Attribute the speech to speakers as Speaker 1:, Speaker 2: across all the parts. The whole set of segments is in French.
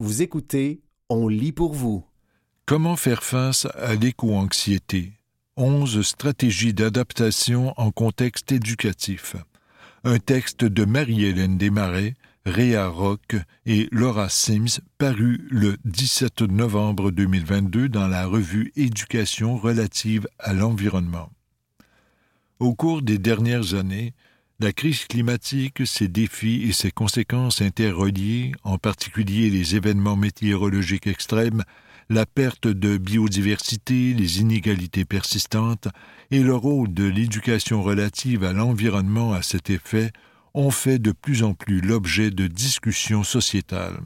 Speaker 1: Vous écoutez, on lit pour vous.
Speaker 2: Comment faire face à l'éco-anxiété? 11 stratégies d'adaptation en contexte éducatif. Un texte de Marie-Hélène Desmarais, Réa Rock et Laura Sims, paru le 17 novembre 2022 dans la revue Éducation relative à l'environnement. Au cours des dernières années, la crise climatique, ses défis et ses conséquences interreliées, en particulier les événements météorologiques extrêmes, la perte de biodiversité, les inégalités persistantes et le rôle de l'éducation relative à l'environnement à cet effet ont fait de plus en plus l'objet de discussions sociétales.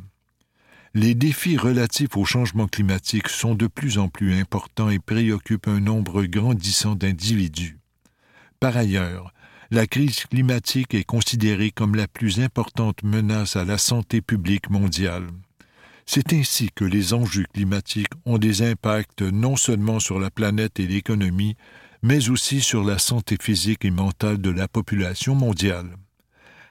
Speaker 2: Les défis relatifs au changement climatique sont de plus en plus importants et préoccupent un nombre grandissant d'individus. Par ailleurs, la crise climatique est considérée comme la plus importante menace à la santé publique mondiale. C'est ainsi que les enjeux climatiques ont des impacts non seulement sur la planète et l'économie, mais aussi sur la santé physique et mentale de la population mondiale.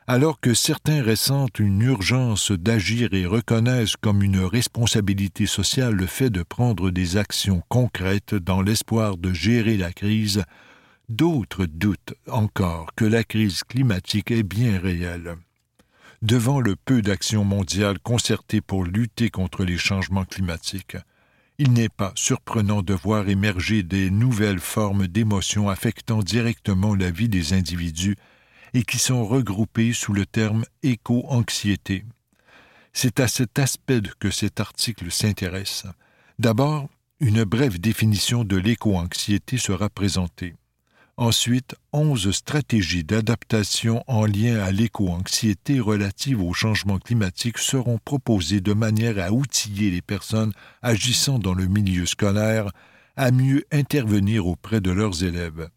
Speaker 2: Alors que certains ressentent une urgence d'agir et reconnaissent comme une responsabilité sociale le fait de prendre des actions concrètes dans l'espoir de gérer la crise, D'autres doutent encore que la crise climatique est bien réelle. Devant le peu d'actions mondiales concertées pour lutter contre les changements climatiques, il n'est pas surprenant de voir émerger des nouvelles formes d'émotions affectant directement la vie des individus et qui sont regroupées sous le terme éco-anxiété. C'est à cet aspect que cet article s'intéresse. D'abord, une brève définition de l'éco-anxiété sera présentée. Ensuite, onze stratégies d'adaptation en lien à l'éco-anxiété relative au changement climatique seront proposées de manière à outiller les personnes agissant dans le milieu scolaire à mieux intervenir auprès de leurs élèves.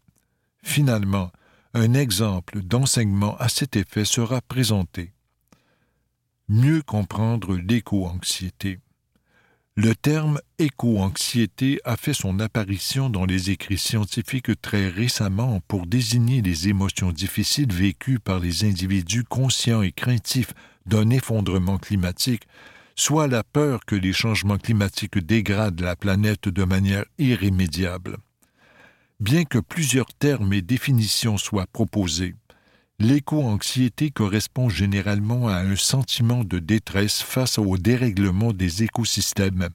Speaker 2: Finalement, un exemple d'enseignement à cet effet sera présenté. Mieux comprendre l'éco-anxiété. Le terme éco-anxiété a fait son apparition dans les écrits scientifiques très récemment pour désigner les émotions difficiles vécues par les individus conscients et craintifs d'un effondrement climatique, soit la peur que les changements climatiques dégradent la planète de manière irrémédiable. Bien que plusieurs termes et définitions soient proposés, L'éco-anxiété correspond généralement à un sentiment de détresse face au dérèglement des écosystèmes.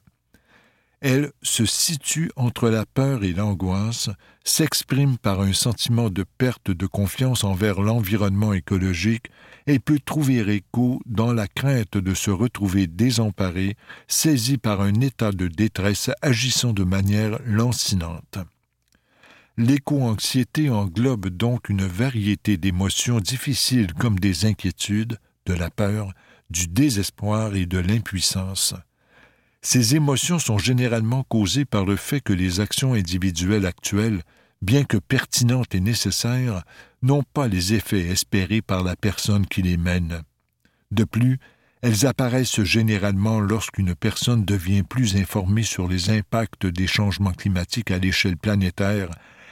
Speaker 2: Elle se situe entre la peur et l'angoisse, s'exprime par un sentiment de perte de confiance envers l'environnement écologique et peut trouver écho dans la crainte de se retrouver désemparé, saisi par un état de détresse agissant de manière lancinante. L'éco-anxiété englobe donc une variété d'émotions difficiles comme des inquiétudes, de la peur, du désespoir et de l'impuissance. Ces émotions sont généralement causées par le fait que les actions individuelles actuelles, bien que pertinentes et nécessaires, n'ont pas les effets espérés par la personne qui les mène. De plus, elles apparaissent généralement lorsqu'une personne devient plus informée sur les impacts des changements climatiques à l'échelle planétaire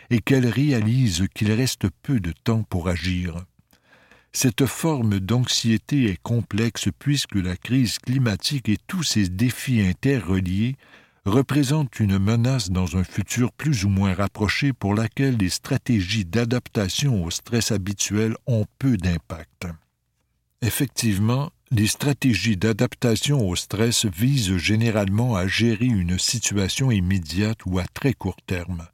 Speaker 2: et qu'elle réalise qu'il reste peu de temps pour agir. Cette forme d'anxiété est complexe puisque la crise climatique et tous ses défis interreliés représentent une menace dans un futur plus ou moins rapproché pour laquelle les stratégies d'adaptation au stress habituel ont peu d'impact. Effectivement, les stratégies d'adaptation au stress visent généralement à gérer une situation immédiate ou à très court terme.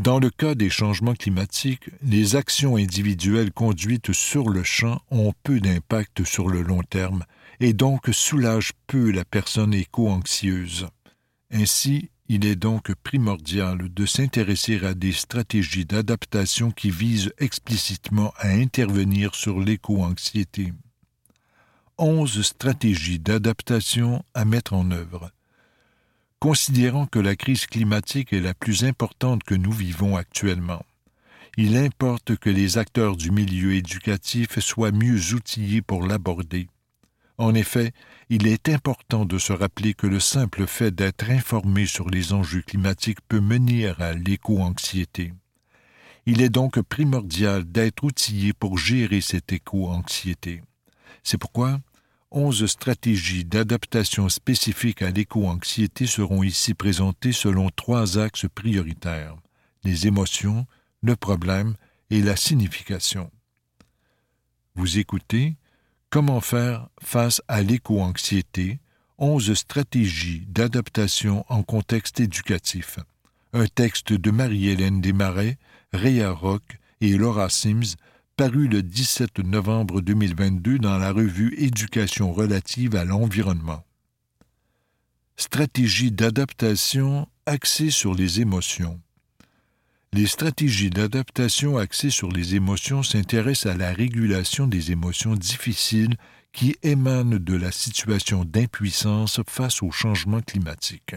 Speaker 2: Dans le cas des changements climatiques, les actions individuelles conduites sur le champ ont peu d'impact sur le long terme et donc soulagent peu la personne éco-anxieuse. Ainsi, il est donc primordial de s'intéresser à des stratégies d'adaptation qui visent explicitement à intervenir sur l'éco-anxiété. Onze stratégies d'adaptation à mettre en œuvre. Considérant que la crise climatique est la plus importante que nous vivons actuellement. Il importe que les acteurs du milieu éducatif soient mieux outillés pour l'aborder. En effet, il est important de se rappeler que le simple fait d'être informé sur les enjeux climatiques peut mener à l'éco-anxiété. Il est donc primordial d'être outillé pour gérer cette éco-anxiété. C'est pourquoi Onze stratégies d'adaptation spécifiques à l'éco-anxiété seront ici présentées selon trois axes prioritaires les émotions, le problème et la signification. Vous écoutez Comment faire face à l'éco-anxiété Onze stratégies d'adaptation en contexte éducatif. Un texte de Marie-Hélène Desmarais, Réa Rock et Laura Sims, paru le 17 novembre 2022 dans la revue Éducation relative à l'environnement. Stratégie d'adaptation axée sur les émotions. Les stratégies d'adaptation axées sur les émotions s'intéressent à la régulation des émotions difficiles qui émanent de la situation d'impuissance face au changement climatique.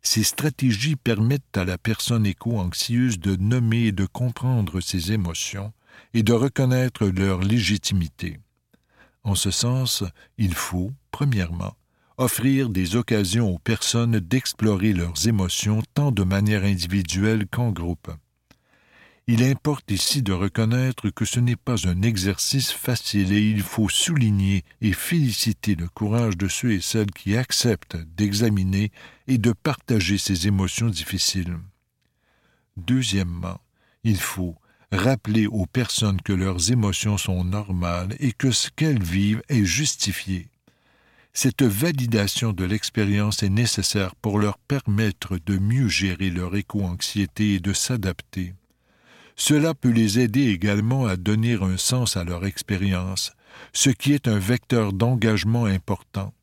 Speaker 2: Ces stratégies permettent à la personne éco-anxieuse de nommer et de comprendre ses émotions et de reconnaître leur légitimité. En ce sens, il faut, premièrement, offrir des occasions aux personnes d'explorer leurs émotions tant de manière individuelle qu'en groupe. Il importe ici de reconnaître que ce n'est pas un exercice facile et il faut souligner et féliciter le courage de ceux et celles qui acceptent d'examiner et de partager ces émotions difficiles. Deuxièmement, il faut rappeler aux personnes que leurs émotions sont normales et que ce qu'elles vivent est justifié. Cette validation de l'expérience est nécessaire pour leur permettre de mieux gérer leur éco-anxiété et de s'adapter. Cela peut les aider également à donner un sens à leur expérience, ce qui est un vecteur d'engagement important.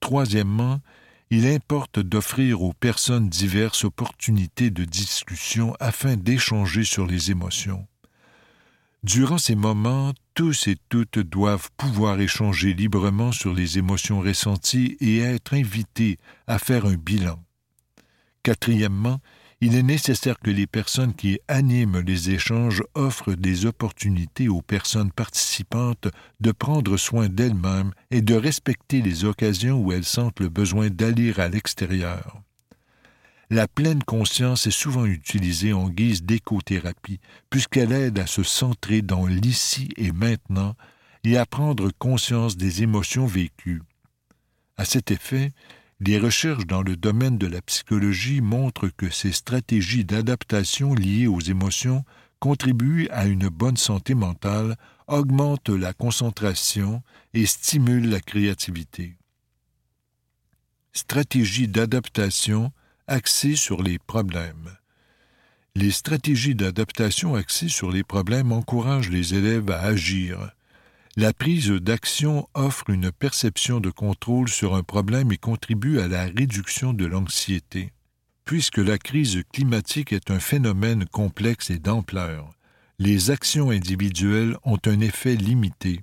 Speaker 2: Troisièmement, il importe d'offrir aux personnes diverses opportunités de discussion afin d'échanger sur les émotions. Durant ces moments, tous et toutes doivent pouvoir échanger librement sur les émotions ressenties et être invités à faire un bilan. Quatrièmement, il est nécessaire que les personnes qui animent les échanges offrent des opportunités aux personnes participantes de prendre soin d'elles-mêmes et de respecter les occasions où elles sentent le besoin d'aller à l'extérieur. La pleine conscience est souvent utilisée en guise d'écothérapie, puisqu'elle aide à se centrer dans l'ici et maintenant et à prendre conscience des émotions vécues. À cet effet, les recherches dans le domaine de la psychologie montrent que ces stratégies d'adaptation liées aux émotions contribuent à une bonne santé mentale, augmentent la concentration et stimulent la créativité. Stratégie d'adaptation axées sur les problèmes. Les stratégies d'adaptation axées sur les problèmes encouragent les élèves à agir. La prise d'action offre une perception de contrôle sur un problème et contribue à la réduction de l'anxiété. Puisque la crise climatique est un phénomène complexe et d'ampleur, les actions individuelles ont un effet limité.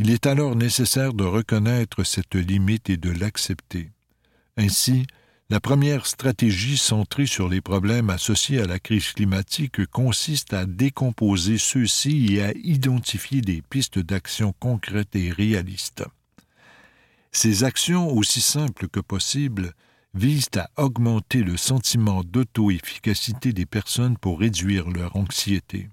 Speaker 2: Il est alors nécessaire de reconnaître cette limite et de l'accepter. Ainsi, la première stratégie centrée sur les problèmes associés à la crise climatique consiste à décomposer ceux-ci et à identifier des pistes d'action concrètes et réalistes. Ces actions, aussi simples que possible, visent à augmenter le sentiment d'auto-efficacité des personnes pour réduire leur anxiété.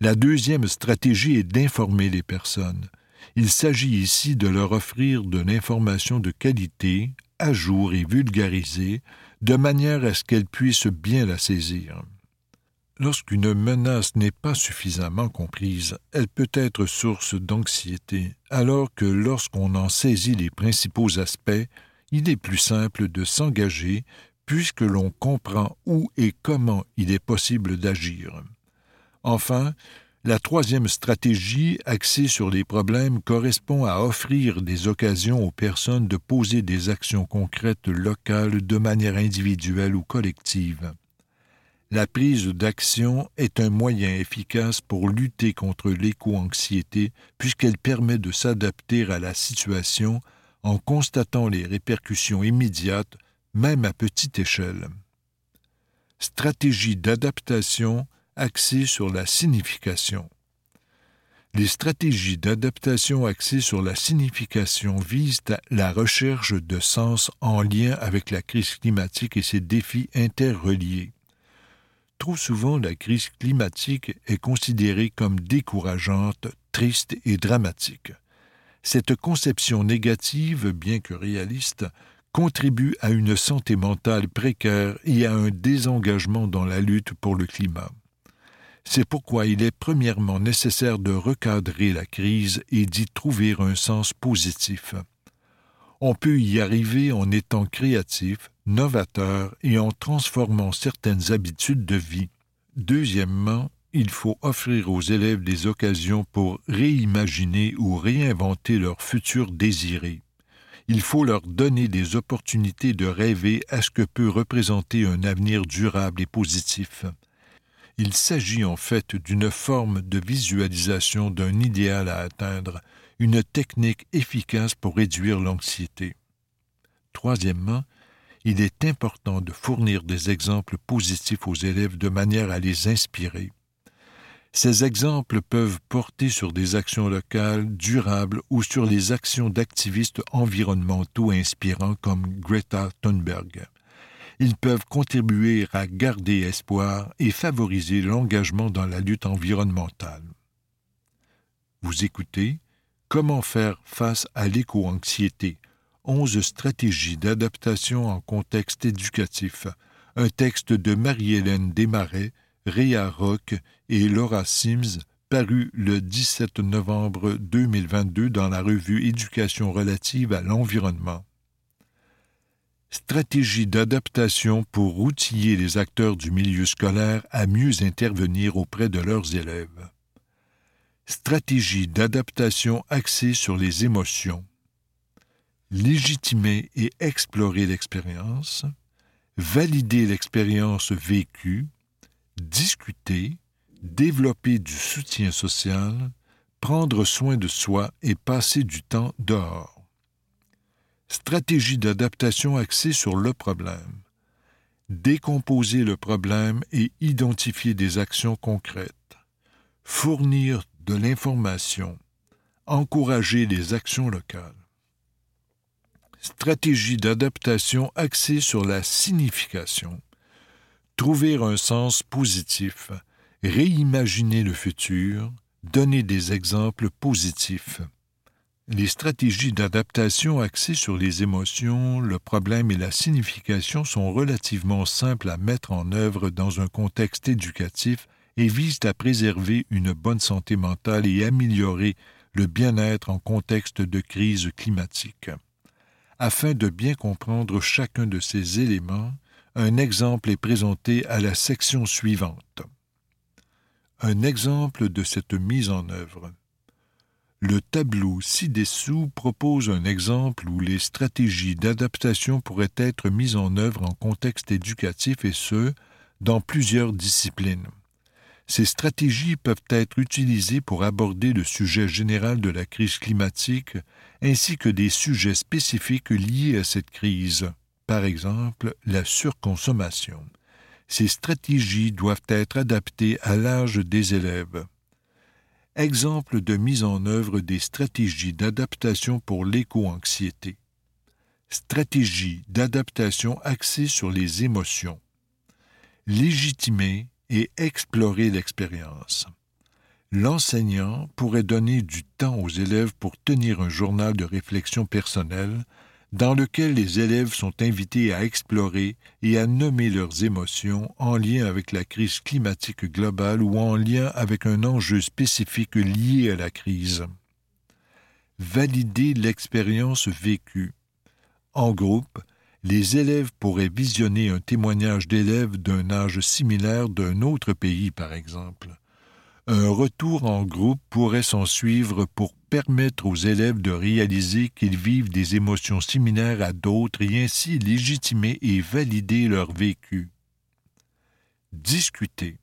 Speaker 2: La deuxième stratégie est d'informer les personnes. Il s'agit ici de leur offrir de l'information de qualité, à jour et vulgarisée, de manière à ce qu'elle puisse bien la saisir. Lorsqu'une menace n'est pas suffisamment comprise, elle peut être source d'anxiété, alors que lorsqu'on en saisit les principaux aspects, il est plus simple de s'engager puisque l'on comprend où et comment il est possible d'agir. Enfin, la troisième stratégie, axée sur les problèmes, correspond à offrir des occasions aux personnes de poser des actions concrètes locales de manière individuelle ou collective. La prise d'action est un moyen efficace pour lutter contre l'éco-anxiété puisqu'elle permet de s'adapter à la situation en constatant les répercussions immédiates, même à petite échelle. Stratégie d'adaptation axées sur la signification. Les stratégies d'adaptation axées sur la signification visent la recherche de sens en lien avec la crise climatique et ses défis interreliés. Trop souvent, la crise climatique est considérée comme décourageante, triste et dramatique. Cette conception négative, bien que réaliste, contribue à une santé mentale précaire et à un désengagement dans la lutte pour le climat. C'est pourquoi il est premièrement nécessaire de recadrer la crise et d'y trouver un sens positif. On peut y arriver en étant créatif, novateur et en transformant certaines habitudes de vie. Deuxièmement, il faut offrir aux élèves des occasions pour réimaginer ou réinventer leur futur désiré. Il faut leur donner des opportunités de rêver à ce que peut représenter un avenir durable et positif. Il s'agit en fait d'une forme de visualisation d'un idéal à atteindre, une technique efficace pour réduire l'anxiété. Troisièmement, il est important de fournir des exemples positifs aux élèves de manière à les inspirer. Ces exemples peuvent porter sur des actions locales durables ou sur les actions d'activistes environnementaux inspirants comme Greta Thunberg. Ils peuvent contribuer à garder espoir et favoriser l'engagement dans la lutte environnementale. Vous écoutez Comment faire face à l'éco-anxiété 11 stratégies d'adaptation en contexte éducatif, un texte de Marie-Hélène Desmarais Réa Rock et Laura Sims, paru le 17 novembre 2022 dans la revue Éducation relative à l'environnement. Stratégie d'adaptation pour outiller les acteurs du milieu scolaire à mieux intervenir auprès de leurs élèves. Stratégie d'adaptation axée sur les émotions. Légitimer et explorer l'expérience. Valider l'expérience vécue discuter, développer du soutien social, prendre soin de soi et passer du temps dehors. Stratégie d'adaptation axée sur le problème. Décomposer le problème et identifier des actions concrètes. Fournir de l'information. Encourager les actions locales. Stratégie d'adaptation axée sur la signification trouver un sens positif, réimaginer le futur, donner des exemples positifs. Les stratégies d'adaptation axées sur les émotions, le problème et la signification sont relativement simples à mettre en œuvre dans un contexte éducatif et visent à préserver une bonne santé mentale et améliorer le bien-être en contexte de crise climatique. Afin de bien comprendre chacun de ces éléments, un exemple est présenté à la section suivante. Un exemple de cette mise en œuvre. Le tableau ci-dessous propose un exemple où les stratégies d'adaptation pourraient être mises en œuvre en contexte éducatif et ce, dans plusieurs disciplines. Ces stratégies peuvent être utilisées pour aborder le sujet général de la crise climatique ainsi que des sujets spécifiques liés à cette crise, par exemple la surconsommation. Ces stratégies doivent être adaptées à l'âge des élèves. Exemple de mise en œuvre des stratégies d'adaptation pour l'éco-anxiété. Stratégie d'adaptation axée sur les émotions. Légitimer et explorer l'expérience. L'enseignant pourrait donner du temps aux élèves pour tenir un journal de réflexion personnelle dans lequel les élèves sont invités à explorer et à nommer leurs émotions en lien avec la crise climatique globale ou en lien avec un enjeu spécifique lié à la crise. Valider l'expérience vécue. En groupe, les élèves pourraient visionner un témoignage d'élèves d'un âge similaire d'un autre pays, par exemple. Un retour en groupe pourrait s'en suivre pour permettre aux élèves de réaliser qu'ils vivent des émotions similaires à d'autres et ainsi légitimer et valider leur vécu. Discuter.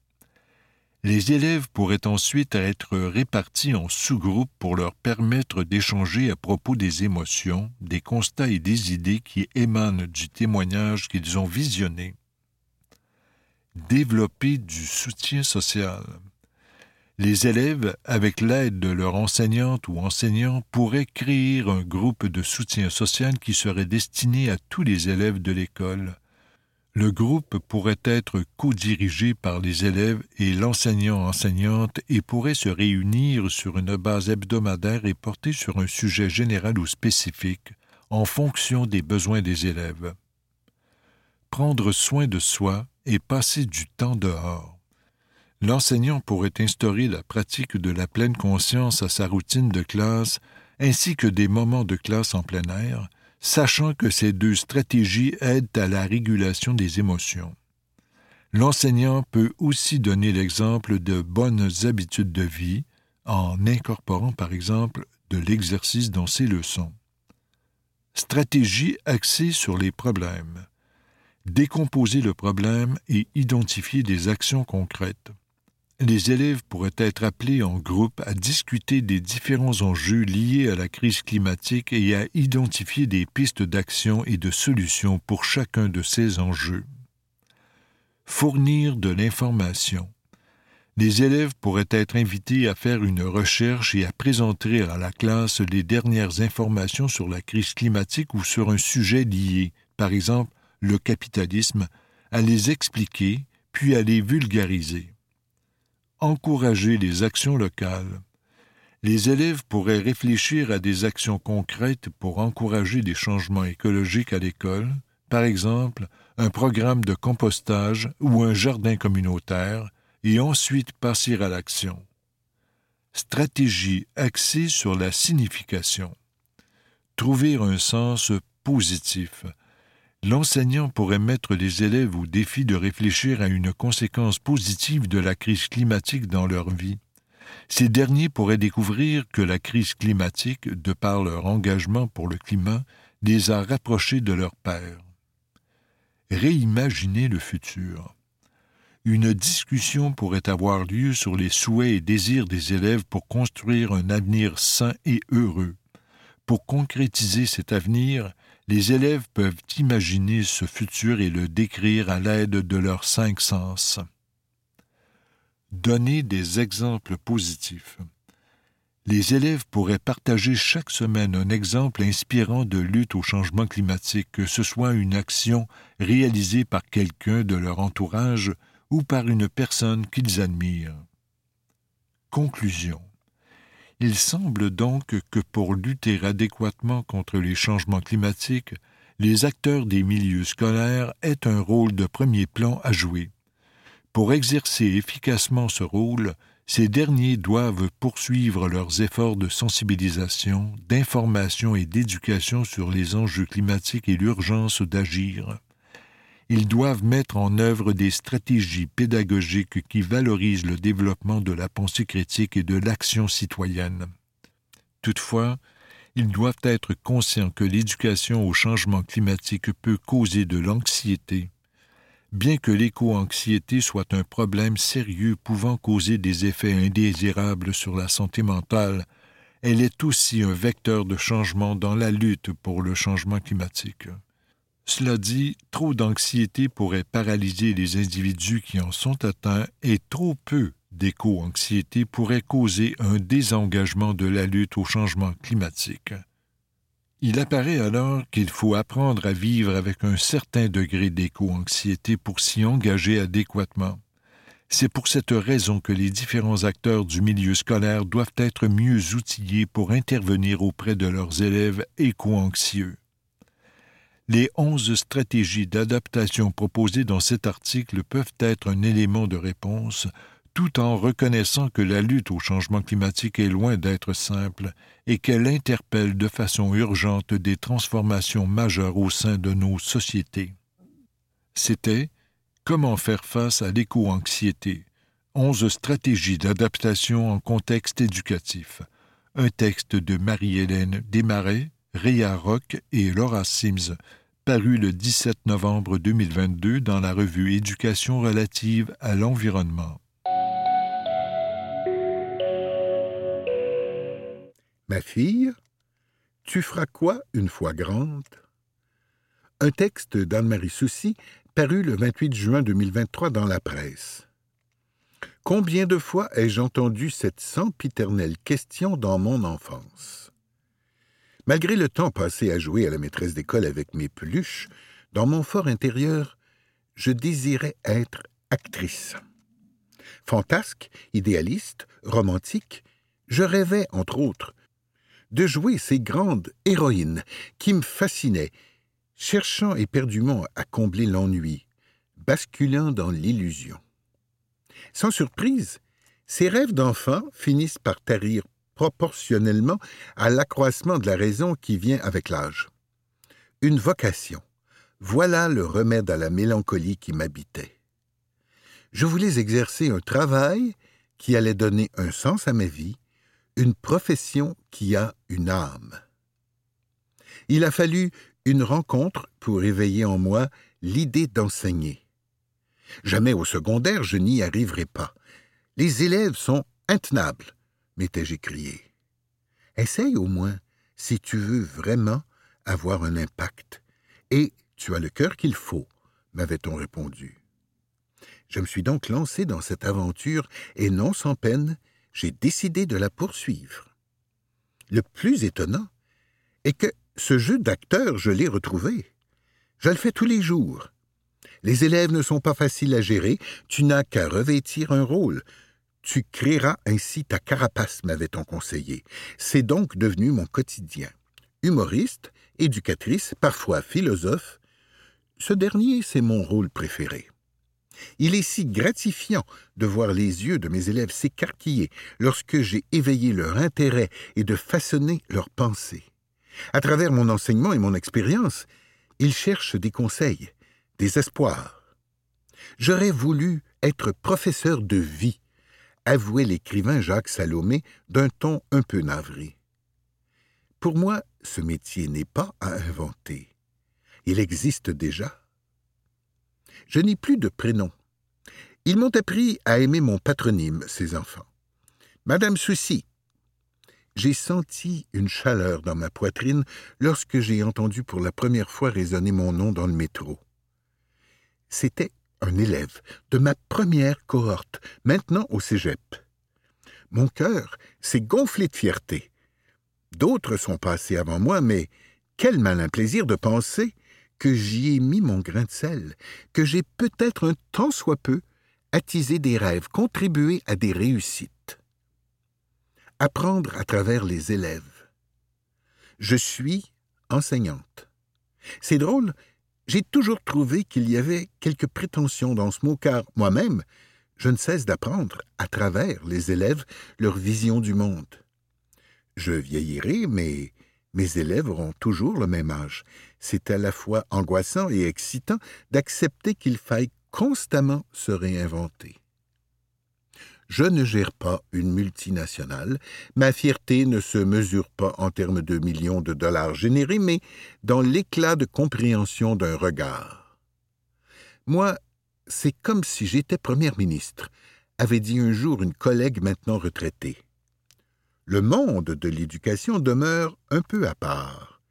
Speaker 2: Les élèves pourraient ensuite être répartis en sous-groupes pour leur permettre d'échanger à propos des émotions, des constats et des idées qui émanent du témoignage qu'ils ont visionné. Développer du soutien social. Les élèves, avec l'aide de leur enseignante ou enseignant, pourraient créer un groupe de soutien social qui serait destiné à tous les élèves de l'école. Le groupe pourrait être co-dirigé par les élèves et l'enseignant-enseignante et pourrait se réunir sur une base hebdomadaire et porter sur un sujet général ou spécifique en fonction des besoins des élèves. Prendre soin de soi et passer du temps dehors. L'enseignant pourrait instaurer la pratique de la pleine conscience à sa routine de classe ainsi que des moments de classe en plein air, sachant que ces deux stratégies aident à la régulation des émotions. L'enseignant peut aussi donner l'exemple de bonnes habitudes de vie en incorporant par exemple de l'exercice dans ses leçons. Stratégie axée sur les problèmes. Décomposer le problème et identifier des actions concrètes les élèves pourraient être appelés en groupe à discuter des différents enjeux liés à la crise climatique et à identifier des pistes d'action et de solutions pour chacun de ces enjeux. Fournir de l'information. Les élèves pourraient être invités à faire une recherche et à présenter à la classe les dernières informations sur la crise climatique ou sur un sujet lié, par exemple le capitalisme, à les expliquer, puis à les vulgariser encourager les actions locales. Les élèves pourraient réfléchir à des actions concrètes pour encourager des changements écologiques à l'école, par exemple un programme de compostage ou un jardin communautaire, et ensuite passer à l'action. Stratégie axée sur la signification. Trouver un sens positif, l'enseignant pourrait mettre les élèves au défi de réfléchir à une conséquence positive de la crise climatique dans leur vie. Ces derniers pourraient découvrir que la crise climatique, de par leur engagement pour le climat, les a rapprochés de leur père. Réimaginer le futur. Une discussion pourrait avoir lieu sur les souhaits et désirs des élèves pour construire un avenir sain et heureux. Pour concrétiser cet avenir, les élèves peuvent imaginer ce futur et le décrire à l'aide de leurs cinq sens. Donner des exemples positifs. Les élèves pourraient partager chaque semaine un exemple inspirant de lutte au changement climatique, que ce soit une action réalisée par quelqu'un de leur entourage ou par une personne qu'ils admirent. Conclusion. Il semble donc que pour lutter adéquatement contre les changements climatiques, les acteurs des milieux scolaires aient un rôle de premier plan à jouer. Pour exercer efficacement ce rôle, ces derniers doivent poursuivre leurs efforts de sensibilisation, d'information et d'éducation sur les enjeux climatiques et l'urgence d'agir ils doivent mettre en œuvre des stratégies pédagogiques qui valorisent le développement de la pensée critique et de l'action citoyenne. Toutefois, ils doivent être conscients que l'éducation au changement climatique peut causer de l'anxiété. Bien que l'éco-anxiété soit un problème sérieux pouvant causer des effets indésirables sur la santé mentale, elle est aussi un vecteur de changement dans la lutte pour le changement climatique. Cela dit, trop d'anxiété pourrait paralyser les individus qui en sont atteints et trop peu d'éco-anxiété pourrait causer un désengagement de la lutte au changement climatique. Il apparaît alors qu'il faut apprendre à vivre avec un certain degré d'éco-anxiété pour s'y engager adéquatement. C'est pour cette raison que les différents acteurs du milieu scolaire doivent être mieux outillés pour intervenir auprès de leurs élèves éco-anxieux. Les onze stratégies d'adaptation proposées dans cet article peuvent être un élément de réponse, tout en reconnaissant que la lutte au changement climatique est loin d'être simple et qu'elle interpelle de façon urgente des transformations majeures au sein de nos sociétés. C'était Comment faire face à l'éco-anxiété? Onze stratégies d'adaptation en contexte éducatif. Un texte de Marie-Hélène Desmarais, Réa Rock et Laura Sims, paru le 17 novembre 2022 dans la revue Éducation relative à l'environnement.
Speaker 3: Ma fille, tu feras quoi une fois grande? Un texte d'Anne-Marie Soucy paru le 28 juin 2023 dans la presse. Combien de fois ai-je entendu cette sempiternelle question dans mon enfance? Malgré le temps passé à jouer à la maîtresse d'école avec mes peluches, dans mon fort intérieur, je désirais être actrice. Fantasque, idéaliste, romantique, je rêvais, entre autres, de jouer ces grandes héroïnes qui me fascinaient, cherchant éperdument à combler l'ennui, basculant dans l'illusion. Sans surprise, ces rêves d'enfant finissent par tarir proportionnellement à l'accroissement de la raison qui vient avec l'âge. Une vocation. Voilà le remède à la mélancolie qui m'habitait. Je voulais exercer un travail qui allait donner un sens à ma vie, une profession qui a une âme. Il a fallu une rencontre pour éveiller en moi l'idée d'enseigner. Jamais au secondaire je n'y arriverai pas. Les élèves sont intenables, m'étais-je écrié. Essaye au moins, si tu veux vraiment avoir un impact. Et tu as le cœur qu'il faut, m'avait-on répondu. Je me suis donc lancé dans cette aventure, et non sans peine, j'ai décidé de la poursuivre. Le plus étonnant est que ce jeu d'acteur, je l'ai retrouvé. Je le fais tous les jours. Les élèves ne sont pas faciles à gérer, tu n'as qu'à revêtir un rôle. Tu créeras ainsi ta carapace, m'avait-on conseillé. C'est donc devenu mon quotidien. Humoriste, éducatrice, parfois philosophe, ce dernier, c'est mon rôle préféré. Il est si gratifiant de voir les yeux de mes élèves s'écarquiller lorsque j'ai éveillé leur intérêt et de façonner leurs pensées. À travers mon enseignement et mon expérience, ils cherchent des conseils, des espoirs. J'aurais voulu être professeur de vie, avouait l'écrivain Jacques Salomé d'un ton un peu navré. Pour moi, ce métier n'est pas à inventer. Il existe déjà. Je n'ai plus de prénom. Ils m'ont appris à aimer mon patronyme, ces enfants. Madame Souci. J'ai senti une chaleur dans ma poitrine lorsque j'ai entendu pour la première fois résonner mon nom dans le métro. C'était un élève de ma première cohorte, maintenant au cégep. Mon cœur s'est gonflé de fierté. D'autres sont passés avant moi, mais quel malin plaisir de penser que j'y ai mis mon grain de sel, que j'ai peut-être un tant soit peu attisé des rêves, contribué à des réussites. Apprendre à travers les élèves. Je suis enseignante. C'est drôle, j'ai toujours trouvé qu'il y avait quelque prétention dans ce mot, car moi-même, je ne cesse d'apprendre à travers les élèves leur vision du monde. Je vieillirai, mais mes élèves auront toujours le même âge. C'est à la fois angoissant et excitant d'accepter qu'il faille constamment se réinventer. Je ne gère pas une multinationale, ma fierté ne se mesure pas en termes de millions de dollars générés, mais dans l'éclat de compréhension d'un regard. Moi, c'est comme si j'étais première ministre, avait dit un jour une collègue maintenant retraitée. Le monde de l'éducation demeure un peu à part.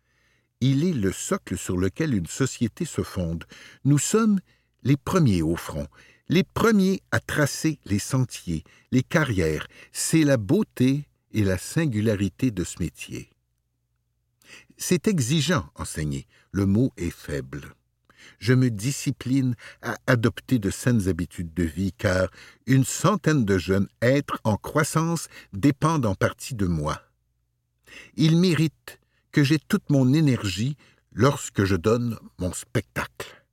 Speaker 3: Il est le socle sur lequel une société se fonde. Nous sommes les premiers au front, les premiers à tracer les sentiers, les carrières, c'est la beauté et la singularité de ce métier. C'est exigeant, enseigner, le mot est faible. Je me discipline à adopter de saines habitudes de vie, car une centaine de jeunes êtres en croissance dépendent en partie de moi. Ils méritent que j'ai toute mon énergie lorsque je donne mon spectacle.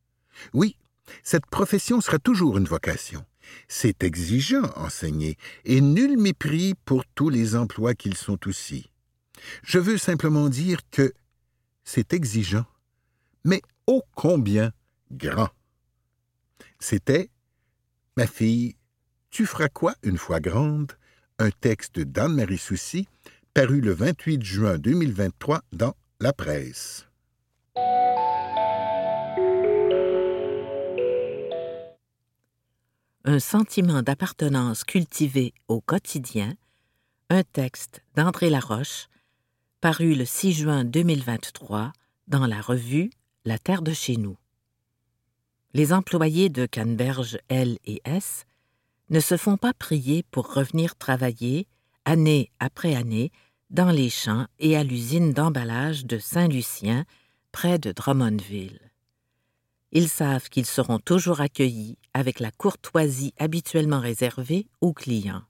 Speaker 3: Oui, cette profession sera toujours une vocation. C'est exigeant, enseigner, et nul mépris pour tous les emplois qu'ils sont aussi. Je veux simplement dire que c'est exigeant, mais ô combien grand. C'était Ma fille, tu feras quoi une fois grande? Un texte d'Anne-Marie Soucy, paru le 28 juin 2023 dans La Presse.
Speaker 4: Un sentiment d'appartenance cultivé au quotidien, un texte d'André Laroche, paru le 6 juin 2023 dans la revue La Terre de chez nous. Les employés de Canneberge L et S ne se font pas prier pour revenir travailler, année après année, dans les champs et à l'usine d'emballage de Saint-Lucien, près de Drummondville. Ils savent qu'ils seront toujours accueillis avec la courtoisie habituellement réservée aux clients.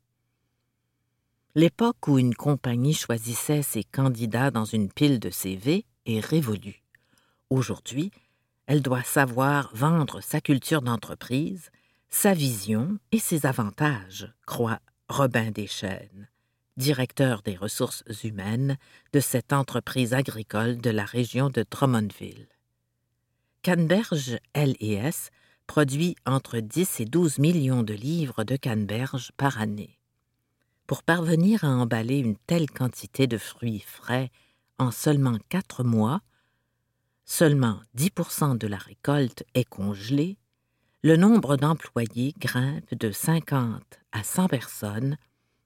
Speaker 4: L'époque où une compagnie choisissait ses candidats dans une pile de CV est révolue. Aujourd'hui, elle doit savoir vendre sa culture d'entreprise, sa vision et ses avantages, croit Robin Deschênes, directeur des ressources humaines de cette entreprise agricole de la région de Drummondville. Canneberge LS produit entre 10 et 12 millions de livres de canneberge par année. Pour parvenir à emballer une telle quantité de fruits frais en seulement quatre mois, seulement 10% de la récolte est congelée, le nombre d'employés grimpe de 50 à 100 personnes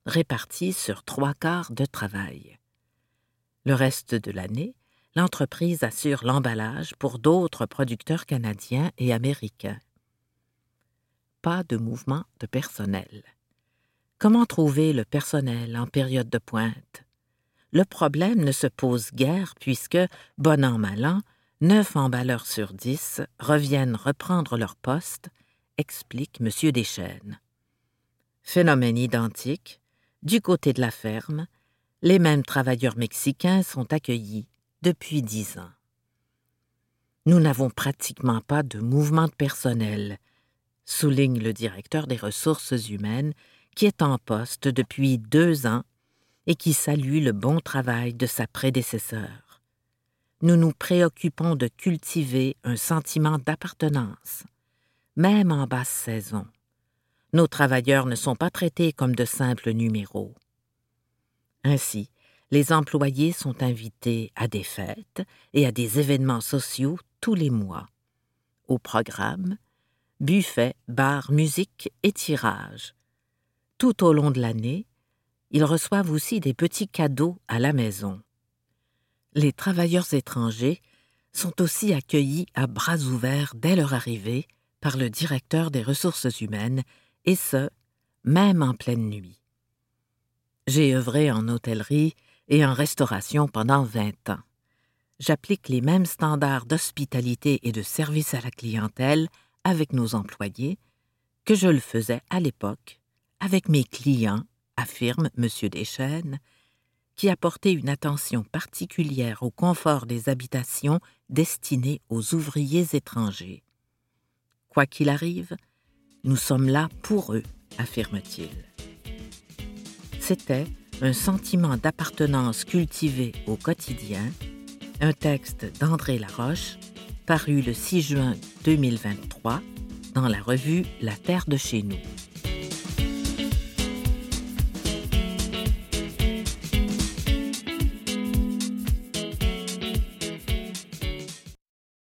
Speaker 4: réparties sur trois quarts de travail. Le reste de l'année, l'entreprise assure l'emballage pour d'autres producteurs canadiens et américains. Pas de mouvement de personnel. Comment trouver le personnel en période de pointe? Le problème ne se pose guère puisque, bon an mal an, neuf emballeurs sur dix reviennent reprendre leur poste, explique M. Deschênes. Phénomène identique, du côté de la ferme, les mêmes travailleurs mexicains sont accueillis depuis dix ans. Nous n'avons pratiquement pas de mouvement de personnel, souligne le directeur des ressources humaines qui est en poste depuis deux ans et qui salue le bon travail de sa prédécesseur. Nous nous préoccupons de cultiver un sentiment d'appartenance, même en basse saison. Nos travailleurs ne sont pas traités comme de simples numéros. Ainsi, les employés sont invités à des fêtes et à des événements sociaux tous les mois. Au programme, buffet, bar, musique et tirage, tout au long de l'année, ils reçoivent aussi des petits cadeaux à la maison. Les travailleurs étrangers sont aussi accueillis à bras ouverts dès leur arrivée par le directeur des ressources humaines, et ce, même en pleine nuit. J'ai œuvré en hôtellerie et en restauration pendant vingt ans. J'applique les mêmes standards d'hospitalité et de service à la clientèle avec nos employés que je le faisais à l'époque avec mes clients, affirme M. Deschênes, qui a porté une attention particulière au confort des habitations destinées aux ouvriers étrangers. Quoi qu'il arrive, nous sommes là pour eux, affirme-t-il. C'était un sentiment d'appartenance cultivé au quotidien, un texte d'André Laroche, paru le 6 juin 2023 dans la revue La Terre de chez nous.